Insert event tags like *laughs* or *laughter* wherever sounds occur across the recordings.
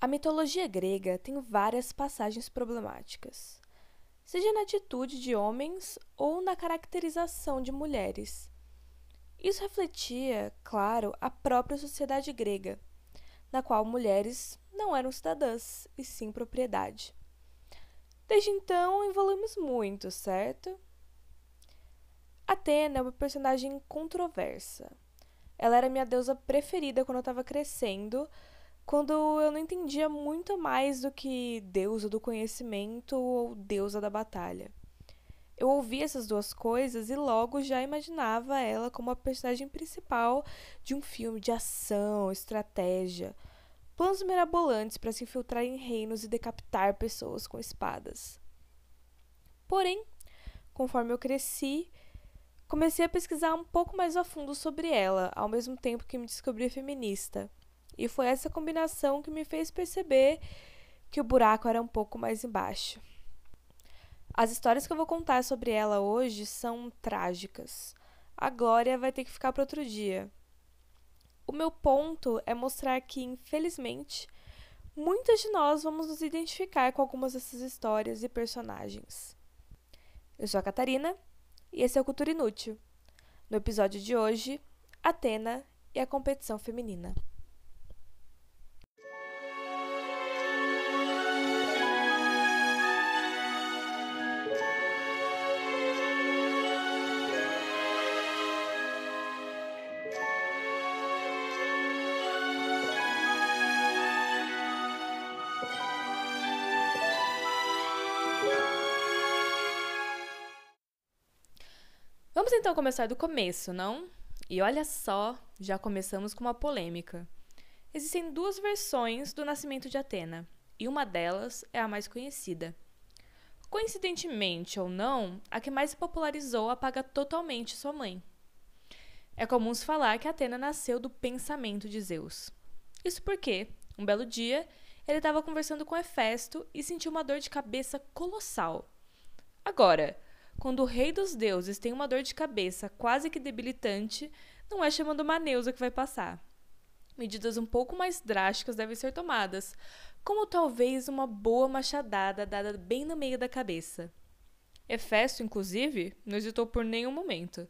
A mitologia grega tem várias passagens problemáticas, seja na atitude de homens ou na caracterização de mulheres. Isso refletia, claro, a própria sociedade grega, na qual mulheres não eram cidadãs e sim propriedade. Desde então, evoluímos muito, certo? Atena é uma personagem controversa. Ela era minha deusa preferida quando eu estava crescendo, quando eu não entendia muito mais do que deusa do conhecimento ou deusa da batalha. Eu ouvia essas duas coisas e logo já imaginava ela como a personagem principal de um filme de ação, estratégia, planos mirabolantes para se infiltrar em reinos e decapitar pessoas com espadas. Porém, conforme eu cresci, comecei a pesquisar um pouco mais a fundo sobre ela, ao mesmo tempo que me descobri feminista. E foi essa combinação que me fez perceber que o buraco era um pouco mais embaixo. As histórias que eu vou contar sobre ela hoje são trágicas. A glória vai ter que ficar para outro dia. O meu ponto é mostrar que, infelizmente, muitas de nós vamos nos identificar com algumas dessas histórias e personagens. Eu sou a Catarina e esse é o Cultura Inútil. No episódio de hoje, Atena e a competição feminina. Vamos então começar do começo, não? E olha só, já começamos com uma polêmica. Existem duas versões do nascimento de Atena, e uma delas é a mais conhecida. Coincidentemente ou não, a que mais se popularizou apaga totalmente sua mãe. É comum se falar que Atena nasceu do pensamento de Zeus. Isso porque, um belo dia, ele estava conversando com Hefesto e sentiu uma dor de cabeça colossal. Agora, quando o rei dos deuses tem uma dor de cabeça quase que debilitante, não é chamando uma neusa que vai passar. Medidas um pouco mais drásticas devem ser tomadas, como talvez uma boa machadada dada bem no meio da cabeça. Hefesto, inclusive, não hesitou por nenhum momento.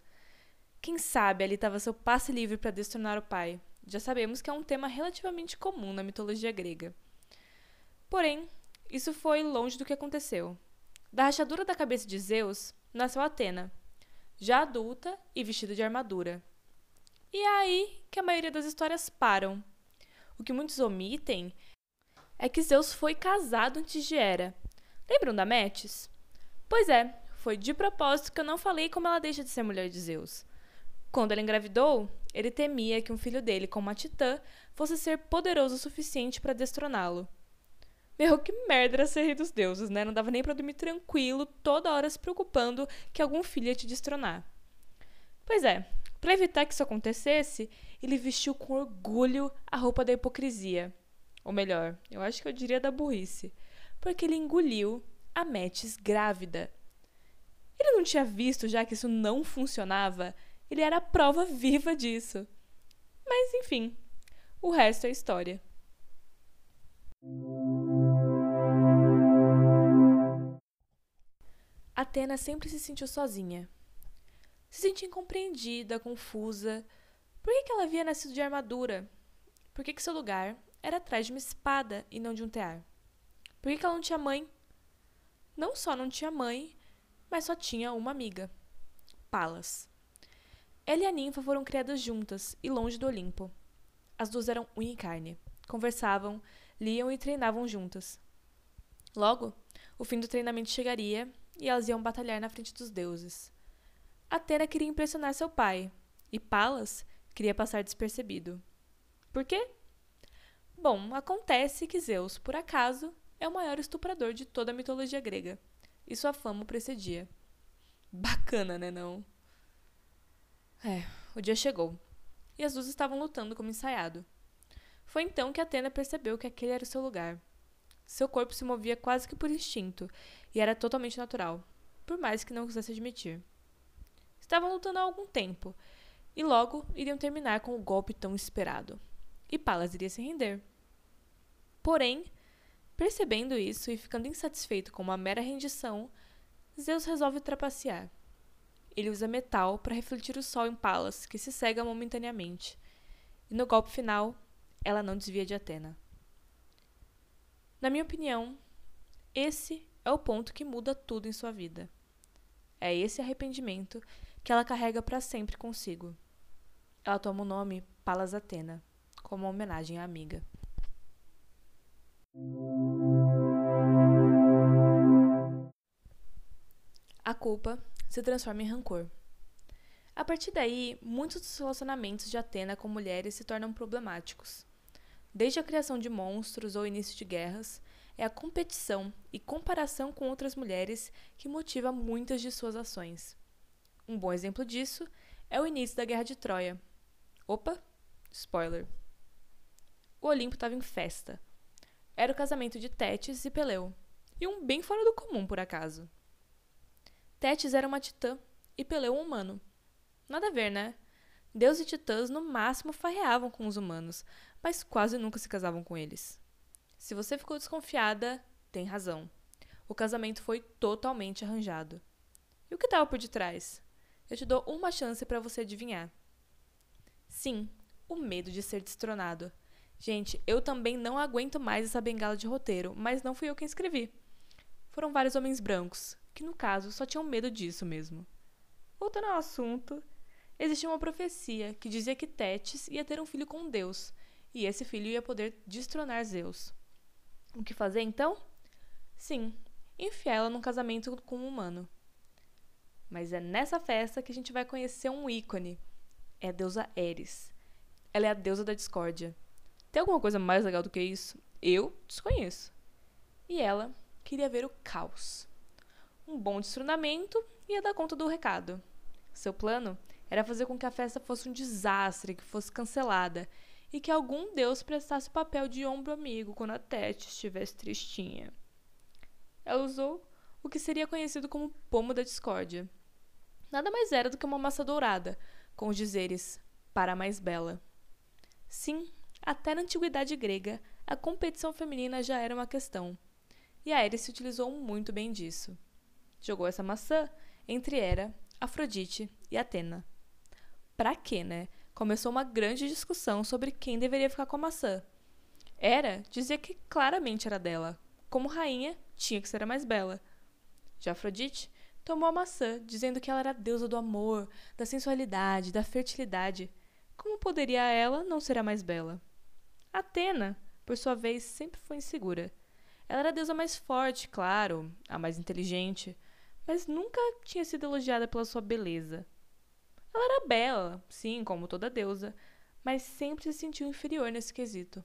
Quem sabe ali estava seu passe livre para destronar o pai. Já sabemos que é um tema relativamente comum na mitologia grega. Porém, isso foi longe do que aconteceu. Da rachadura da cabeça de Zeus, nasceu Atena, já adulta e vestida de armadura. E é aí que a maioria das histórias param. O que muitos omitem é que Zeus foi casado antes de Hera. Lembram da Metis? Pois é, foi de propósito que eu não falei como ela deixa de ser mulher de Zeus. Quando ela engravidou, ele temia que um filho dele, como a Titã, fosse ser poderoso o suficiente para destroná-lo. Meu, que merda era ser rei dos deuses, né? Não dava nem pra dormir tranquilo, toda hora se preocupando que algum filho ia te destronar. Pois é, para evitar que isso acontecesse, ele vestiu com orgulho a roupa da hipocrisia. Ou melhor, eu acho que eu diria da burrice. Porque ele engoliu a Metis grávida. Ele não tinha visto já que isso não funcionava? Ele era a prova viva disso. Mas enfim, o resto é história. Atena sempre se sentiu sozinha. Se sentia incompreendida, confusa. Por que, que ela havia nascido de armadura? Por que, que seu lugar era atrás de uma espada e não de um tear? Por que, que ela não tinha mãe? Não só não tinha mãe, mas só tinha uma amiga, Palas. Ela e a ninfa foram criadas juntas e longe do Olimpo. As duas eram unha e carne. Conversavam, liam e treinavam juntas. Logo, o fim do treinamento chegaria e elas iam batalhar na frente dos deuses. Atena queria impressionar seu pai, e Palas queria passar despercebido. Por quê? Bom, acontece que Zeus, por acaso, é o maior estuprador de toda a mitologia grega, e sua fama o precedia. Bacana, né não? É, o dia chegou, e as duas estavam lutando como ensaiado. Foi então que Atena percebeu que aquele era o seu lugar. Seu corpo se movia quase que por instinto, e era totalmente natural, por mais que não quisesse admitir. Estavam lutando há algum tempo, e logo iriam terminar com o golpe tão esperado. E Palas iria se render. Porém, percebendo isso e ficando insatisfeito com uma mera rendição, Zeus resolve trapacear. Ele usa metal para refletir o sol em Palas, que se cega momentaneamente. E no golpe final, ela não desvia de Atena. Na minha opinião, esse é o ponto que muda tudo em sua vida. É esse arrependimento que ela carrega para sempre consigo. Ela toma o nome Palas Atena, como uma homenagem à amiga. A culpa se transforma em rancor. A partir daí, muitos dos relacionamentos de Atena com mulheres se tornam problemáticos. Desde a criação de monstros ou início de guerras, é a competição e comparação com outras mulheres que motiva muitas de suas ações. Um bom exemplo disso é o início da Guerra de Troia. Opa, spoiler. O Olimpo estava em festa. Era o casamento de Tétis e Peleu, e um bem fora do comum, por acaso. Tétis era uma titã e Peleu um humano. Nada a ver, né? Deus e titãs no máximo farreavam com os humanos, mas quase nunca se casavam com eles. Se você ficou desconfiada, tem razão. O casamento foi totalmente arranjado. E o que estava por detrás? Eu te dou uma chance para você adivinhar. Sim, o medo de ser destronado. Gente, eu também não aguento mais essa bengala de roteiro, mas não fui eu quem escrevi. Foram vários homens brancos, que no caso só tinham medo disso mesmo. Voltando ao assunto, existia uma profecia que dizia que Tétis ia ter um filho com Deus, e esse filho ia poder destronar Zeus. O que fazer então? Sim, enfiar ela num casamento com um humano. Mas é nessa festa que a gente vai conhecer um ícone. É a deusa Eris. Ela é a deusa da discórdia. Tem alguma coisa mais legal do que isso? Eu desconheço. E ela queria ver o caos. Um bom destronamento ia dar conta do recado. Seu plano era fazer com que a festa fosse um desastre, que fosse cancelada e que algum deus prestasse papel de ombro amigo quando a Tete estivesse tristinha. Ela usou o que seria conhecido como pomo da discórdia. Nada mais era do que uma massa dourada, com os dizeres para a mais bela. Sim, até na antiguidade grega, a competição feminina já era uma questão. E a Eris se utilizou muito bem disso. Jogou essa maçã entre Hera, Afrodite e Atena. Pra quê, né? Começou uma grande discussão sobre quem deveria ficar com a maçã. Hera dizia que claramente era dela. Como rainha, tinha que ser a mais bela. Já Afrodite tomou a maçã, dizendo que ela era a deusa do amor, da sensualidade, da fertilidade. Como poderia ela não ser a mais bela? Atena, por sua vez, sempre foi insegura. Ela era a deusa mais forte, claro, a mais inteligente, mas nunca tinha sido elogiada pela sua beleza. Ela era bela, sim, como toda deusa, mas sempre se sentiu inferior nesse quesito.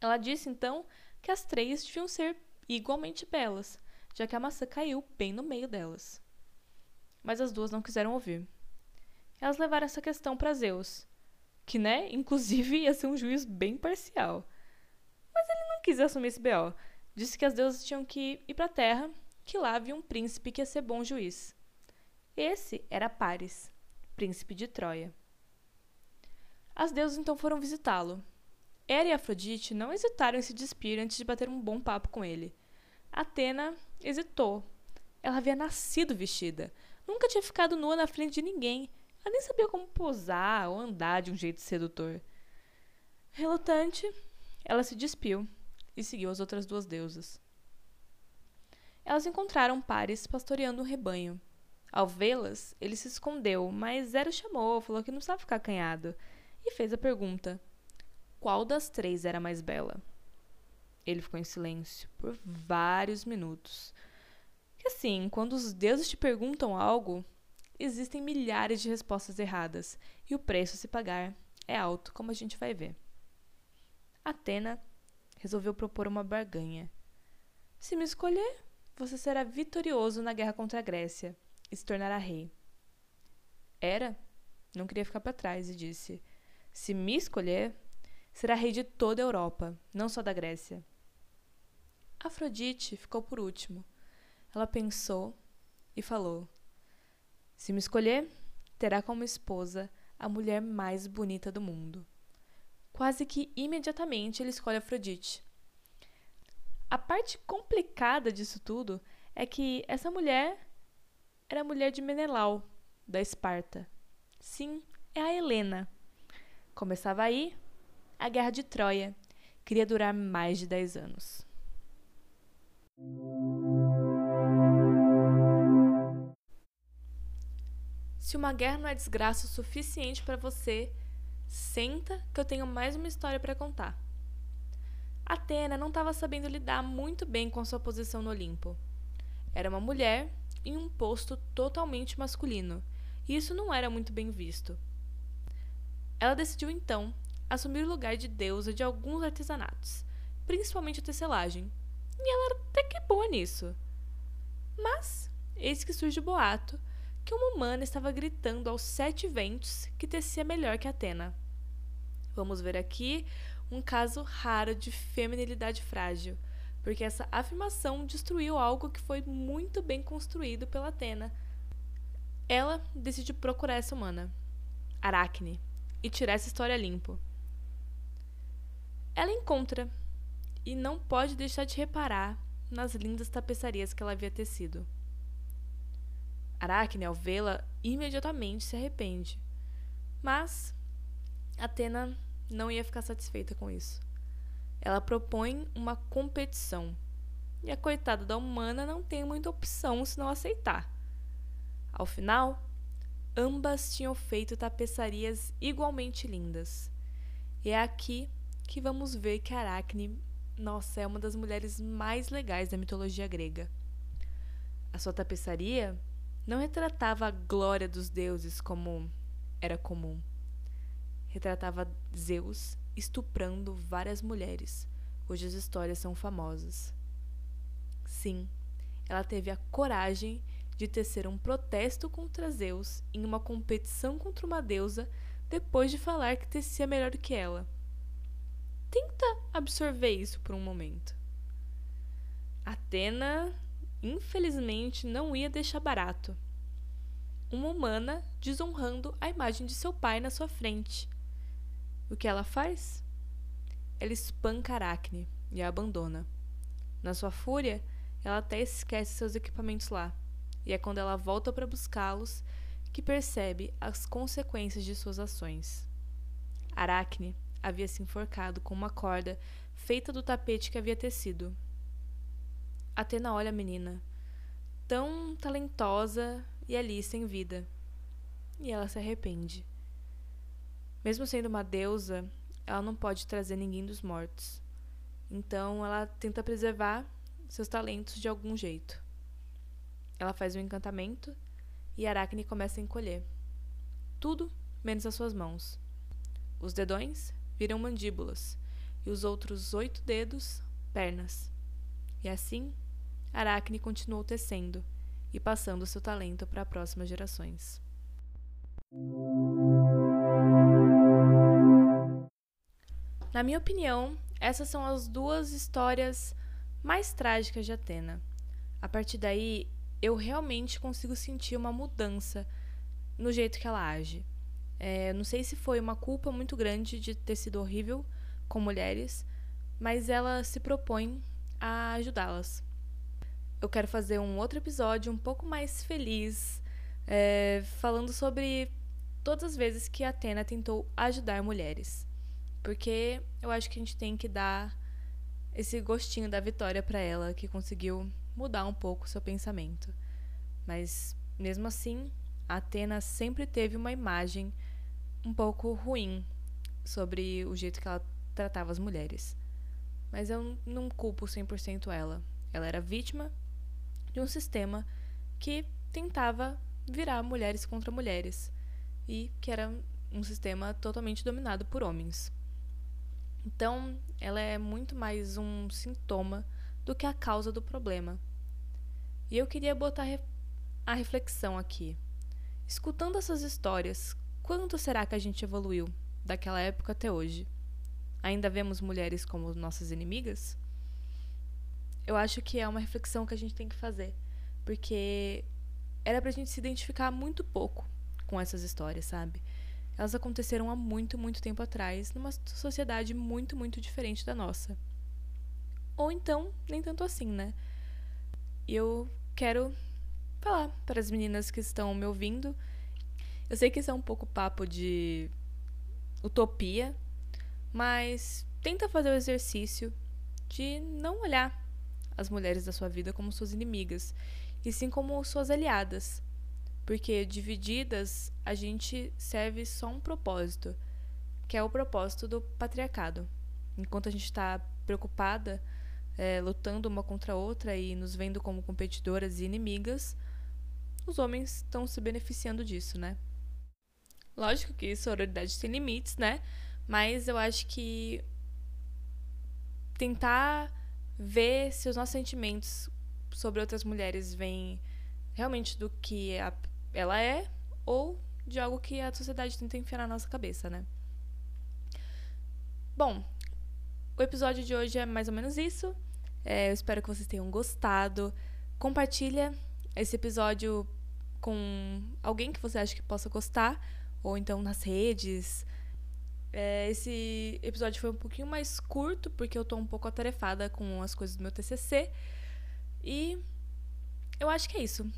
Ela disse então que as três deviam ser igualmente belas, já que a maçã caiu bem no meio delas. Mas as duas não quiseram ouvir. Elas levaram essa questão para Zeus, que, né, *laughs* inclusive ia ser um juiz bem parcial. Mas ele não quis assumir esse BO. Disse que as deusas tinham que ir para a terra, que lá havia um príncipe que ia ser bom juiz. Esse era Paris, príncipe de Troia. As deusas então foram visitá-lo. Hera e Afrodite não hesitaram em se despir antes de bater um bom papo com ele. Atena hesitou. Ela havia nascido vestida. Nunca tinha ficado nua na frente de ninguém. Ela nem sabia como posar ou andar de um jeito sedutor. Relutante, ela se despiu e seguiu as outras duas deusas. Elas encontraram Paris pastoreando um rebanho. Ao vê-las, ele se escondeu, mas Zero chamou, falou que não precisava ficar acanhado, e fez a pergunta: qual das três era mais bela? Ele ficou em silêncio por vários minutos. Que assim, quando os deuses te perguntam algo, existem milhares de respostas erradas, e o preço a se pagar é alto, como a gente vai ver. Atena resolveu propor uma barganha. Se me escolher, você será vitorioso na guerra contra a Grécia e se tornará rei. Era não queria ficar para trás e disse: Se me escolher, será rei de toda a Europa, não só da Grécia. Afrodite ficou por último. Ela pensou e falou: Se me escolher, terá como esposa a mulher mais bonita do mundo. Quase que imediatamente ele escolhe Afrodite. A parte complicada disso tudo é que essa mulher era a mulher de Menelau, da Esparta. Sim, é a Helena. Começava aí a Guerra de Troia. Queria durar mais de 10 anos. Se uma guerra não é desgraça o suficiente para você, senta que eu tenho mais uma história para contar. Atena não estava sabendo lidar muito bem com sua posição no Olimpo. Era uma mulher em um posto totalmente masculino, e isso não era muito bem visto. Ela decidiu então assumir o lugar de deusa de alguns artesanatos, principalmente a tecelagem, e ela era até que boa nisso. Mas, eis que surge o boato que uma humana estava gritando aos sete ventos que tecia melhor que Atena. Vamos ver aqui um caso raro de feminilidade frágil, porque essa afirmação destruiu algo que foi muito bem construído pela Atena. Ela decide procurar essa humana, Aracne, e tirar essa história limpo. Ela encontra e não pode deixar de reparar nas lindas tapeçarias que ela havia tecido. Aracne, ao vê-la, imediatamente se arrepende. Mas Atena não ia ficar satisfeita com isso. Ela propõe uma competição. E a coitada da humana não tem muita opção se não aceitar. Ao final, ambas tinham feito tapeçarias igualmente lindas. E é aqui que vamos ver que Aracne, nossa, é uma das mulheres mais legais da mitologia grega. A sua tapeçaria não retratava a glória dos deuses como era comum retratava Zeus estuprando várias mulheres, cujas histórias são famosas. Sim, ela teve a coragem de tecer um protesto contra Zeus em uma competição contra uma deusa depois de falar que tecia melhor que ela. Tenta absorver isso por um momento. Atena, infelizmente, não ia deixar barato. Uma humana desonrando a imagem de seu pai na sua frente o que ela faz? Ela espanca Aracne e a abandona. Na sua fúria, ela até esquece seus equipamentos lá, e é quando ela volta para buscá-los que percebe as consequências de suas ações. Aracne havia se enforcado com uma corda feita do tapete que havia tecido. Atena olha a menina, tão talentosa e ali sem vida, e ela se arrepende. Mesmo sendo uma deusa, ela não pode trazer ninguém dos mortos. Então ela tenta preservar seus talentos de algum jeito. Ela faz um encantamento e Aracne começa a encolher. Tudo menos as suas mãos. Os dedões viram mandíbulas e os outros oito dedos, pernas. E assim, Aracne continuou tecendo e passando seu talento para próximas gerações. Na minha opinião, essas são as duas histórias mais trágicas de Atena. A partir daí, eu realmente consigo sentir uma mudança no jeito que ela age. É, não sei se foi uma culpa muito grande de ter sido horrível com mulheres, mas ela se propõe a ajudá-las. Eu quero fazer um outro episódio um pouco mais feliz, é, falando sobre todas as vezes que Atena tentou ajudar mulheres. Porque eu acho que a gente tem que dar esse gostinho da vitória para ela, que conseguiu mudar um pouco o seu pensamento. Mas, mesmo assim, Atena sempre teve uma imagem um pouco ruim sobre o jeito que ela tratava as mulheres. Mas eu não culpo 100% ela. Ela era vítima de um sistema que tentava virar mulheres contra mulheres e que era um sistema totalmente dominado por homens. Então, ela é muito mais um sintoma do que a causa do problema. E eu queria botar a reflexão aqui. Escutando essas histórias, quanto será que a gente evoluiu daquela época até hoje? Ainda vemos mulheres como nossas inimigas? Eu acho que é uma reflexão que a gente tem que fazer, porque era pra gente se identificar muito pouco com essas histórias, sabe? Elas aconteceram há muito, muito tempo atrás, numa sociedade muito, muito diferente da nossa. ou então nem tanto assim, né? Eu quero falar para as meninas que estão me ouvindo. Eu sei que isso é um pouco papo de utopia, mas tenta fazer o exercício de não olhar as mulheres da sua vida como suas inimigas, e sim como suas aliadas. Porque divididas a gente serve só um propósito, que é o propósito do patriarcado. Enquanto a gente está preocupada, é, lutando uma contra a outra e nos vendo como competidoras e inimigas, os homens estão se beneficiando disso, né? Lógico que sororidade tem limites, né? Mas eu acho que tentar ver se os nossos sentimentos sobre outras mulheres vêm realmente do que a, ela é ou de algo que a sociedade tenta enfiar na nossa cabeça, né? Bom, o episódio de hoje é mais ou menos isso. É, eu espero que vocês tenham gostado. Compartilha esse episódio com alguém que você acha que possa gostar, ou então nas redes, é, esse episódio foi um pouquinho mais curto, porque eu tô um pouco atarefada com as coisas do meu TCC. E eu acho que é isso.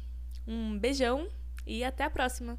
Um beijão e até a próxima!